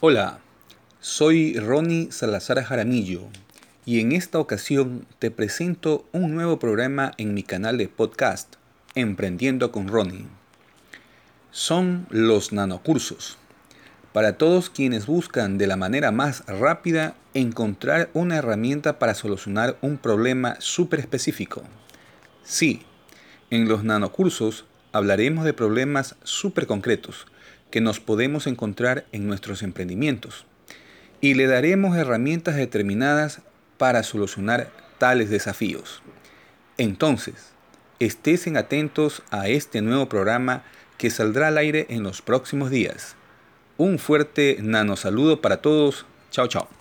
Hola, soy Ronnie Salazar Jaramillo y en esta ocasión te presento un nuevo programa en mi canal de podcast, Emprendiendo con Ronnie. Son los nanocursos. Para todos quienes buscan de la manera más rápida encontrar una herramienta para solucionar un problema súper específico. Sí, en los nanocursos hablaremos de problemas súper concretos que nos podemos encontrar en nuestros emprendimientos y le daremos herramientas determinadas para solucionar tales desafíos. Entonces, estén atentos a este nuevo programa que saldrá al aire en los próximos días. Un fuerte nano saludo para todos. Chao, chao.